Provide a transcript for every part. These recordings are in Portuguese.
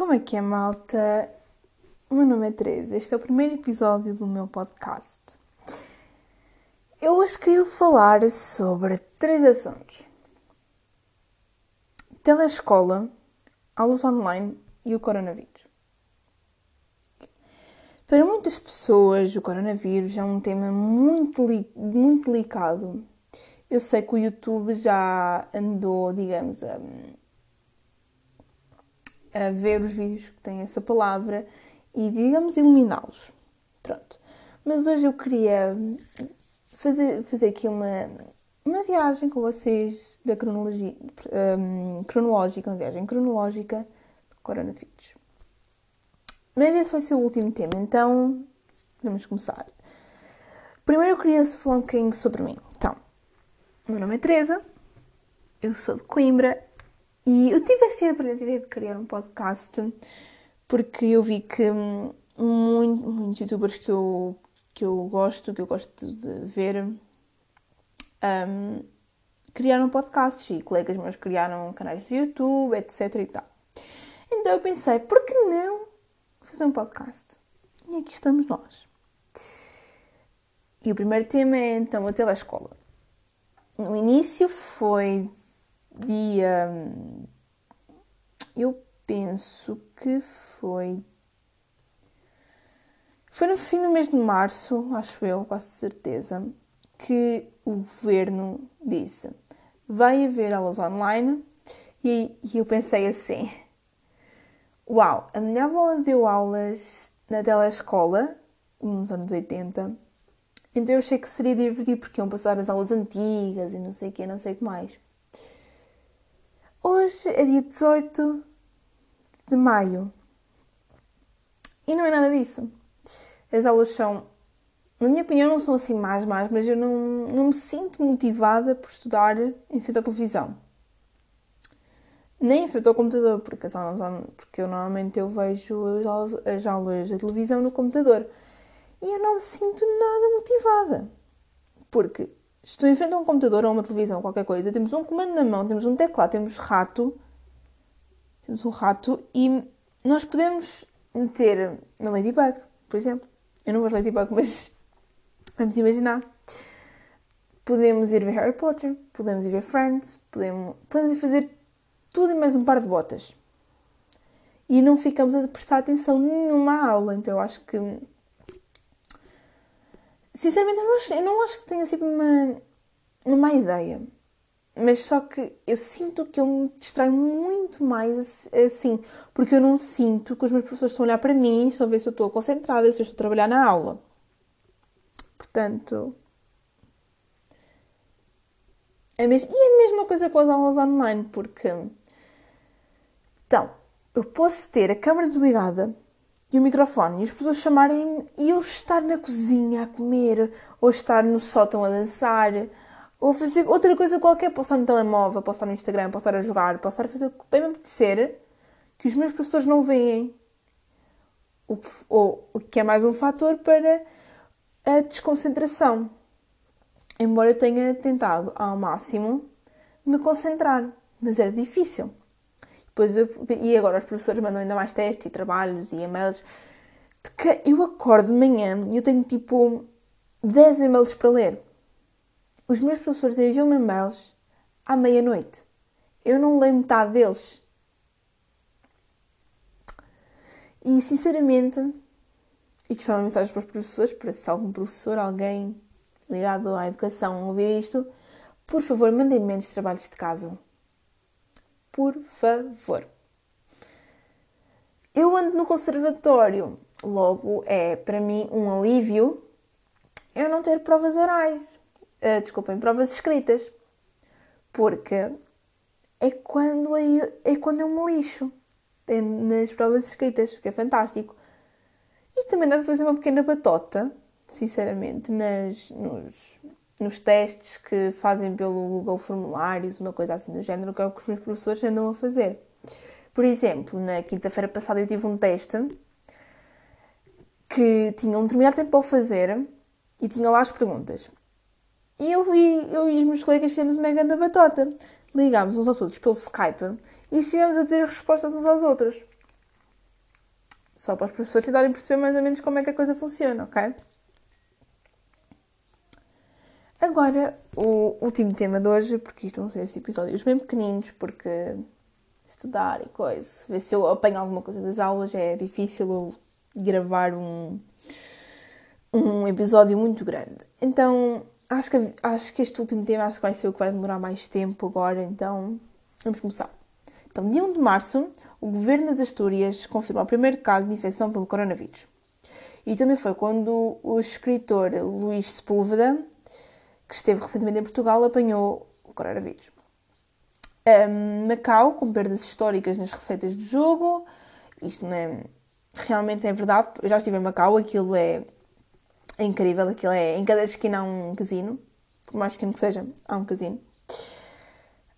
Como é que é, malta? O meu nome é Teresa. Este é o primeiro episódio do meu podcast. Eu hoje queria falar sobre três assuntos: telescola, aulas online e o coronavírus. Para muitas pessoas, o coronavírus é um tema muito, muito delicado. Eu sei que o YouTube já andou, digamos, a a ver os vídeos que têm essa palavra e, digamos, eliminá-los. Pronto. Mas hoje eu queria fazer, fazer aqui uma, uma viagem com vocês da cronologia, um, cronológica, uma viagem cronológica do coronavírus. Mas esse vai ser o último tema, então vamos começar. Primeiro eu queria falar um bocadinho sobre mim. Então, meu nome é Teresa, eu sou de Coimbra e eu tive esta ideia de criar um podcast porque eu vi que muito, muitos youtubers que eu, que eu gosto, que eu gosto de ver, um, criaram podcasts e colegas meus criaram canais de YouTube, etc e tal. Então eu pensei, por que não fazer um podcast? E aqui estamos nós. E o primeiro tema é então a telescola. No início foi dia. Eu penso que foi. Foi no fim do mês de março, acho eu, quase certeza, que o governo disse: vai haver aulas online. E, e eu pensei assim: Uau, a minha avó deu aulas na telescola, nos anos 80. Então eu achei que seria divertido porque iam passar as aulas antigas e não sei o que, não sei o que mais. Hoje é dia 18 de maio e não é nada disso. As aulas são, na minha opinião, não são assim mais, mais, mas eu não, não me sinto motivada por estudar em frente à televisão. Nem em frente ao computador, porque, as aulas, porque eu normalmente eu vejo as aulas, as aulas da televisão no computador. E eu não me sinto nada motivada. Porque estou em frente a um computador ou uma televisão, qualquer coisa, temos um comando na mão, temos um teclado, temos rato, temos um rato e nós podemos meter na Ladybug, por exemplo. Eu não vou Ladybug, mas vamos imaginar. Podemos ir ver Harry Potter, podemos ir ver Friends, podemos, podemos ir fazer tudo e mais um par de botas. E não ficamos a prestar atenção nenhuma aula, então eu acho que Sinceramente, eu não acho, eu não acho que tenha sido uma, uma má ideia. Mas só que eu sinto que eu me distraio muito mais assim, porque eu não sinto que os meus professores estão a olhar para mim, estão a ver se eu estou concentrada, se eu estou a trabalhar na aula. Portanto. É e é a mesma coisa com as aulas online, porque. Então, eu posso ter a câmera desligada e o microfone e as pessoas chamarem e eu estar na cozinha a comer, ou estar no sótão a dançar, ou fazer outra coisa qualquer. Posso estar no telemóvel, posso estar no Instagram, posso estar a jogar, posso estar a fazer o que bem me apetecer, que os meus professores não veem. O que, ou, o que é mais um fator para a desconcentração. Embora eu tenha tentado ao máximo me concentrar, mas era difícil. Depois eu, e agora os professores mandam ainda mais testes e trabalhos e e-mails. De que eu acordo de manhã e eu tenho tipo 10 e-mails para ler. Os meus professores enviam-me e-mails à meia-noite. Eu não leio metade deles. E sinceramente, e que uma mensagem para os professores, para se algum professor, alguém ligado à educação ouvir isto, por favor, mandem menos trabalhos de casa por favor. Eu ando no conservatório, logo é para mim um alívio eu não ter provas orais, uh, desculpem, provas escritas, porque é quando eu, é quando eu me lixo é nas provas escritas, que é fantástico. E também dá para fazer uma pequena batota, sinceramente, nas, nos, nos testes que fazem pelo Google Formulários, uma coisa assim do género, que é o que os meus professores andam a fazer. Por exemplo, na quinta-feira passada eu tive um teste que tinha um determinado tempo para fazer e tinha lá as perguntas. E eu, vi, eu e os meus colegas fizemos uma grande batota. Ligámos uns aos outros pelo Skype e estivemos a dizer as respostas uns aos outros. Só para os professores tentarem perceber mais ou menos como é que a coisa funciona, ok? Agora, o último tema de hoje, porque isto vão ser esses episódios bem pequeninos, porque estudar e coisa, ver se eu apanho alguma coisa das aulas, é difícil eu gravar um, um episódio muito grande. Então, acho que, acho que este último tema acho que vai ser o que vai demorar mais tempo agora, então vamos começar. Então, dia 1 de março, o governo das Astúrias confirmou o primeiro caso de infecção pelo coronavírus. E também foi quando o escritor Luís Sepúlveda que esteve recentemente em Portugal, apanhou o coronavírus. Um, Macau, com perdas históricas nas receitas do jogo, isto não é. Realmente é verdade, eu já estive em Macau, aquilo é, é incrível, aquilo é. Em cada esquina há um casino, por mais que não seja, há um casino.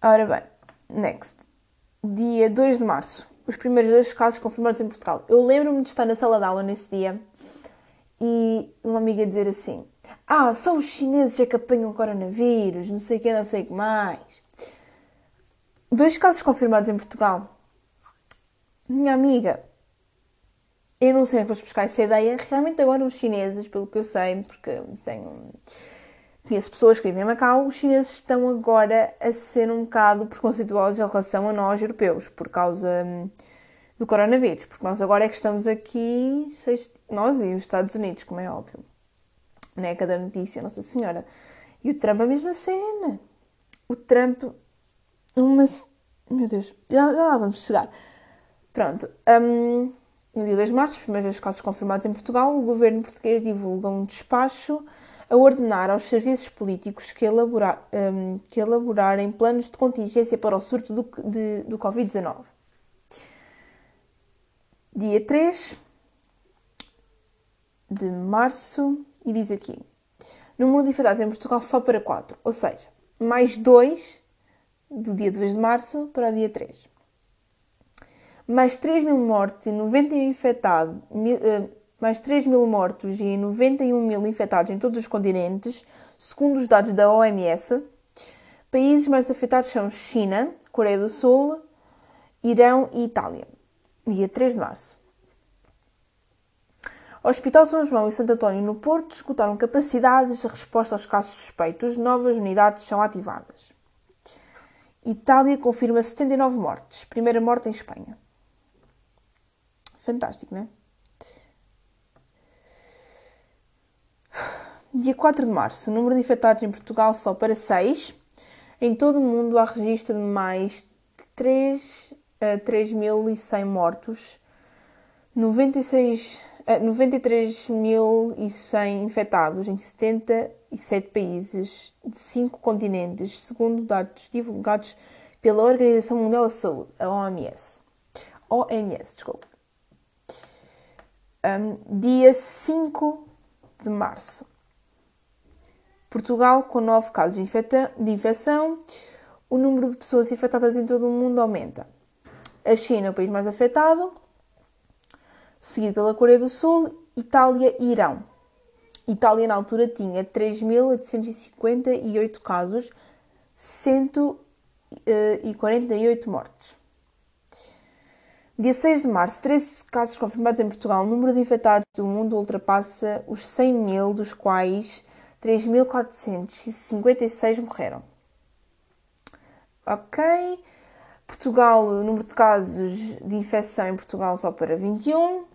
Ora bem, next. Dia 2 de março, os primeiros dois casos confirmados em Portugal. Eu lembro-me de estar na sala de aula nesse dia e uma amiga dizer assim: ah, só os chineses é que apanham coronavírus, não sei o que, não sei o que mais. Dois casos confirmados em Portugal. Minha amiga, eu não sei onde foste buscar essa ideia. Realmente agora os chineses, pelo que eu sei, porque tenho... Conheço pessoas que vivem em Macau, os chineses estão agora a ser um bocado preconceituosos em relação a nós, europeus, por causa hum, do coronavírus. Porque nós agora é que estamos aqui, nós e os Estados Unidos, como é óbvio né? Cada notícia, Nossa Senhora. E o Trump a mesma cena. O Trump, uma. Meu Deus, já, já lá vamos chegar. Pronto. Um, no dia 2 de março, os primeiros casos confirmados em Portugal, o governo português divulga um despacho a ordenar aos serviços políticos que, elaborar, um, que elaborarem planos de contingência para o surto do, do Covid-19. Dia 3 de março, e diz aqui: número de infectados em Portugal só para 4, ou seja, mais 2 do dia 2 de março para o dia 3. Mais 3 mil mortos e 91 infectados, uh, mais 3 mil mortos e 91 mil infectados em todos os continentes, segundo os dados da OMS. Países mais afetados são China, Coreia do Sul, Irão e Itália. Dia 3 de março. Hospital São João e Santo António no Porto escutaram capacidades de resposta aos casos suspeitos, novas unidades são ativadas. Itália confirma 79 mortes, primeira morte em Espanha. Fantástico, não é? Dia 4 de março, o número de infectados em Portugal só para 6. Em todo o mundo há registro de mais de 3 a 3.100 mortos, 96 93.100 infectados em 77 países de 5 continentes, segundo dados divulgados pela Organização Mundial da Saúde, a OMS. OMS, desculpa. Um, dia 5 de março. Portugal, com 9 casos de, de infecção, o número de pessoas infectadas em todo o mundo aumenta. A China, o país mais afetado, seguido pela Coreia do Sul, Itália e Irão. Itália, na altura, tinha 3.858 casos, 148 mortes. Dia 6 de março, 13 casos confirmados em Portugal. O número de infectados do mundo ultrapassa os 100 mil, dos quais 3.456 morreram. Ok. Portugal, o número de casos de infecção em Portugal só para 21.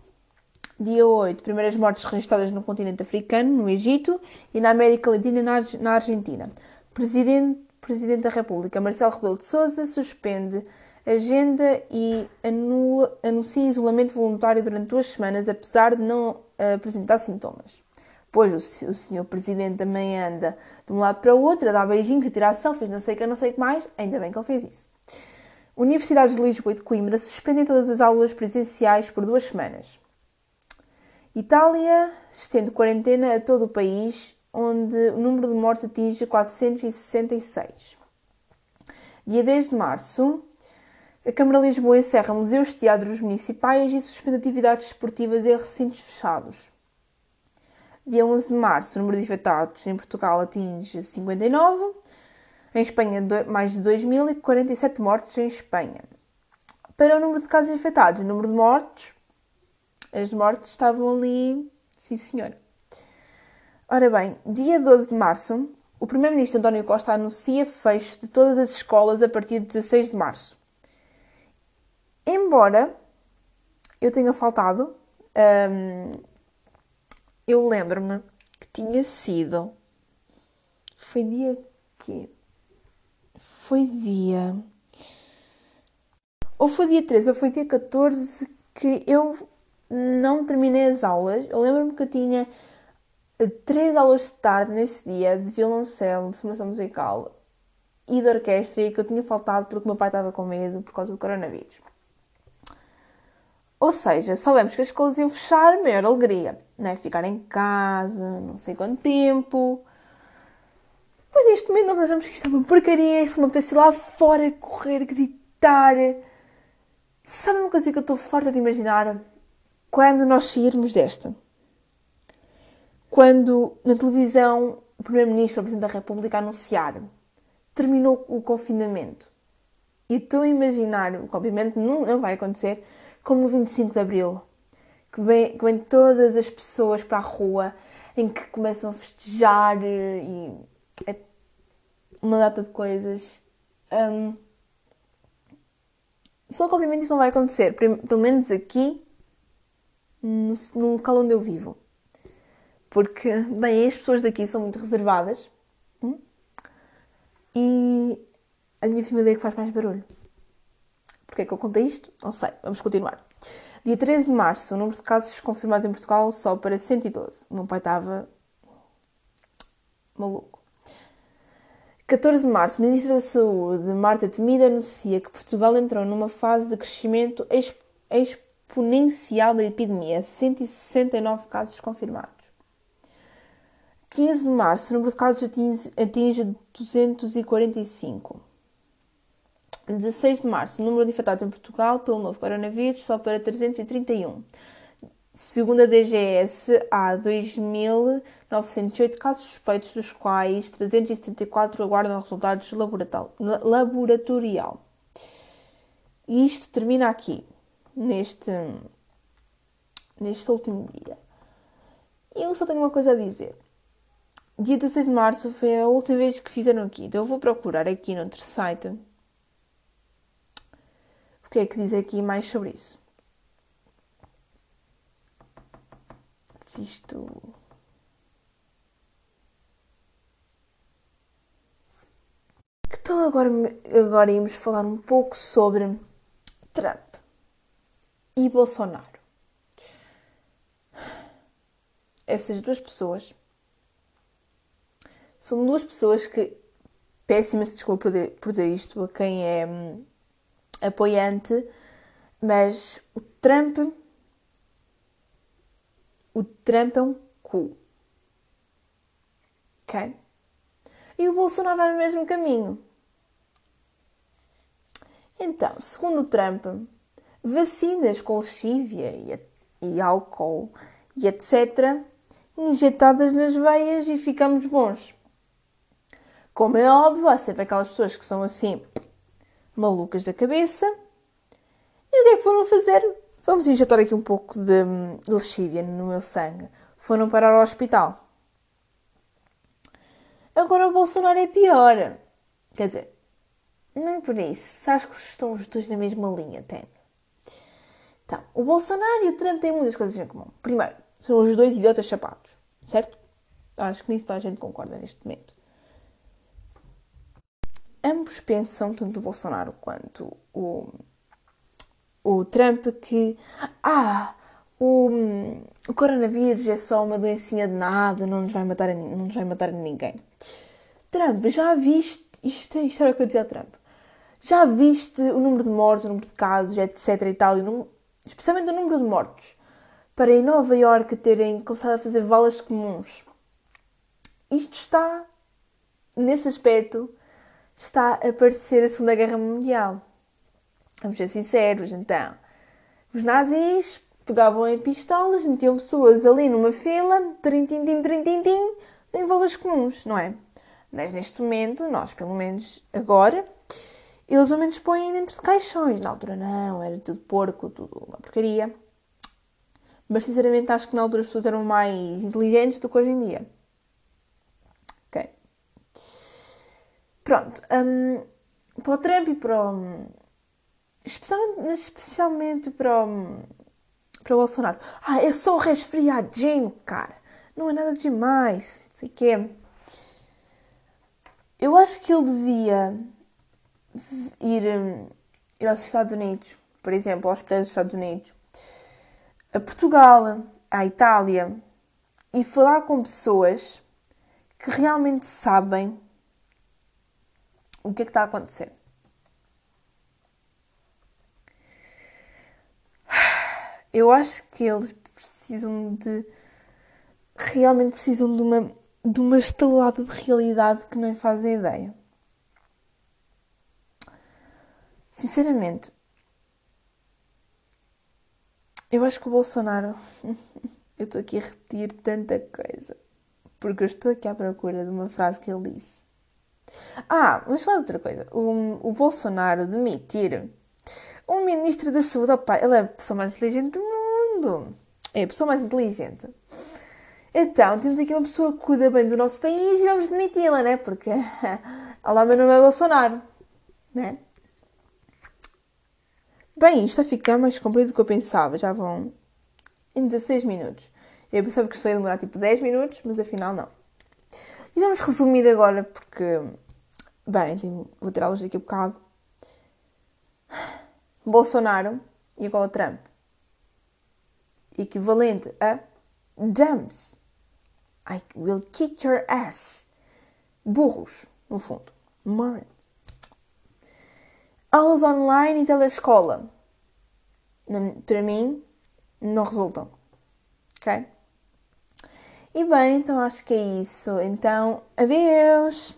Dia 8, primeiras mortes registradas no continente africano, no Egito e na América Latina e na Argentina. Presidente, Presidente da República, Marcelo Rebelo de Sousa, suspende agenda e anula, anuncia isolamento voluntário durante duas semanas, apesar de não uh, apresentar sintomas. Pois o, o senhor Presidente também anda de um lado para o outro, a dar beijinhos, a tirar selfies, não sei o que, não sei o que mais, ainda bem que ele fez isso. Universidades de Lisboa e de Coimbra suspendem todas as aulas presenciais por duas semanas. Itália estende quarentena a todo o país, onde o número de mortes atinge 466. Dia 10 de março, a Câmara de Lisboa encerra museus, teatros municipais e suspende atividades esportivas em recintos fechados. Dia 11 de março, o número de infectados em Portugal atinge 59. Em Espanha, mais de 2.000 e 47 mortes em Espanha. Para o número de casos infectados e o número de mortes, as mortes estavam ali, sim senhor. Ora bem, dia 12 de março, o Primeiro-Ministro António Costa anuncia fecho de todas as escolas a partir de 16 de março. Embora eu tenha faltado, hum, eu lembro-me que tinha sido. Foi dia que? Foi dia. Ou foi dia 13 ou foi dia 14 que eu não terminei as aulas. Eu lembro-me que eu tinha três aulas de tarde nesse dia de violoncelo, de formação musical e de orquestra e que eu tinha faltado porque o meu pai estava com medo por causa do coronavírus. Ou seja, soubemos que as escolas iam fechar, maior alegria, né? Ficar em casa, não sei quanto tempo. Mas neste momento nós achamos que isto é uma porcaria, isso me apetece ir lá fora, correr, gritar. Sabe uma coisa que eu estou farta de imaginar? Quando nós sairmos desta quando na televisão o Primeiro-Ministro, o Presidente da República anunciaram terminou o confinamento. E estou a imaginar, que obviamente não, não vai acontecer, como no 25 de Abril, que vem, que vem todas as pessoas para a rua, em que começam a festejar e é uma data de coisas. Um, só que obviamente isso não vai acontecer, pelo menos aqui, no, no local onde eu vivo. Porque, bem, as pessoas daqui são muito reservadas hum? e a minha família é que faz mais barulho. Porquê é que eu contei isto? Não sei. Vamos continuar. Dia 13 de março, o número de casos confirmados em Portugal só para 112. O meu pai estava maluco. 14 de março, Ministra da Saúde, Marta Temida, anuncia que Portugal entrou numa fase de crescimento exponencial da epidemia. 169 casos confirmados. 15 de março, o número de casos atinge, atinge 245. 16 de março, o número de infectados em Portugal pelo novo coronavírus só para 331. Segundo a DGS, há 2.908 casos suspeitos, dos quais 374 aguardam resultados laboratorial. E isto termina aqui, neste, neste último dia. Eu só tenho uma coisa a dizer dia 16 de março foi a última vez que fizeram aqui. Então eu vou procurar aqui no outro site. O que é que diz aqui mais sobre isso? Isto. Que tal agora, agora irmos falar um pouco sobre e Bolsonaro? Essas duas pessoas são duas pessoas que. Péssima desculpa por dizer, por dizer isto a quem é hum, apoiante, mas o Trump. O Trump é um cu. Ok? E o Bolsonaro vai no mesmo caminho. Então, segundo o Trump, vacinas com lexívia e, e álcool e etc. injetadas nas veias e ficamos bons. Como é óbvio, há sempre aquelas pessoas que são assim malucas da cabeça. E o que é que foram fazer? Vamos injetar aqui um pouco de, de lexívia no meu sangue. Foram parar ao hospital. Agora o Bolsonaro é pior. Quer dizer, é por isso. Acho que estão os dois na mesma linha, até. Então, o Bolsonaro e o Trump têm muitas coisas em comum. Primeiro, são os dois idiotas chapados, certo? Acho que nisso toda a gente concorda neste momento ambos pensam, tanto o Bolsonaro quanto o, o Trump, que ah, o, o coronavírus é só uma doencinha de nada, não nos vai matar, não nos vai matar ninguém. Trump, já viste, isto, isto era o que eu dizia a Trump, já viste o número de mortes, o número de casos, etc e tal, e especialmente o número de mortos, para em Nova Iorque terem começado a fazer valas comuns. Isto está, nesse aspecto, está a parecer a Segunda Guerra Mundial. Vamos ser sinceros, então. Os nazis pegavam em pistolas, metiam pessoas ali numa fila, trintim-tim, trintim-tim, em valas comuns, não é? Mas neste momento, nós, pelo menos agora, eles ao menos põem dentro de caixões. Na altura não, era tudo porco, tudo uma porcaria. Mas sinceramente acho que na altura as pessoas eram mais inteligentes do que hoje em dia. Ok. Pronto. Um, para o Trump e para o. Especialmente, especialmente para o, para o Bolsonaro. Ah, eu sou resfriadinho, cara. Não é nada demais. Não sei o quê. Eu acho que ele devia ir, hum, ir aos Estados Unidos, por exemplo, aos hospitais dos Estados Unidos, a Portugal, à Itália, e falar com pessoas que realmente sabem o que é que está a acontecer. Eu acho que eles precisam de. realmente precisam de uma, de uma estalada de realidade que nem fazem ideia. Sinceramente, eu acho que o Bolsonaro. eu estou aqui a repetir tanta coisa. Porque eu estou aqui à procura de uma frase que ele disse. Ah, vamos falar de outra coisa. O, o Bolsonaro demitir um ministro da saúde. Opa, ele é a pessoa mais inteligente do mundo. É a pessoa mais inteligente. Então, temos aqui uma pessoa que cuida bem do nosso país e vamos demiti-la, né? Porque. Olá, meu nome é Bolsonaro. Né? Bem, isto a ficar mais comprido do que eu pensava. Já vão em 16 minutos. Eu pensava que isto ia demorar tipo 10 minutos, mas afinal não. E vamos resumir agora, porque. Bem, vou tirá-los daqui a bocado. Bolsonaro igual a Trump. Equivalente a dumps. I will kick your ass. Burros, no fundo. Morons aulas online e telescola, para mim, não resultam. Ok? E bem, então acho que é isso. Então, adeus!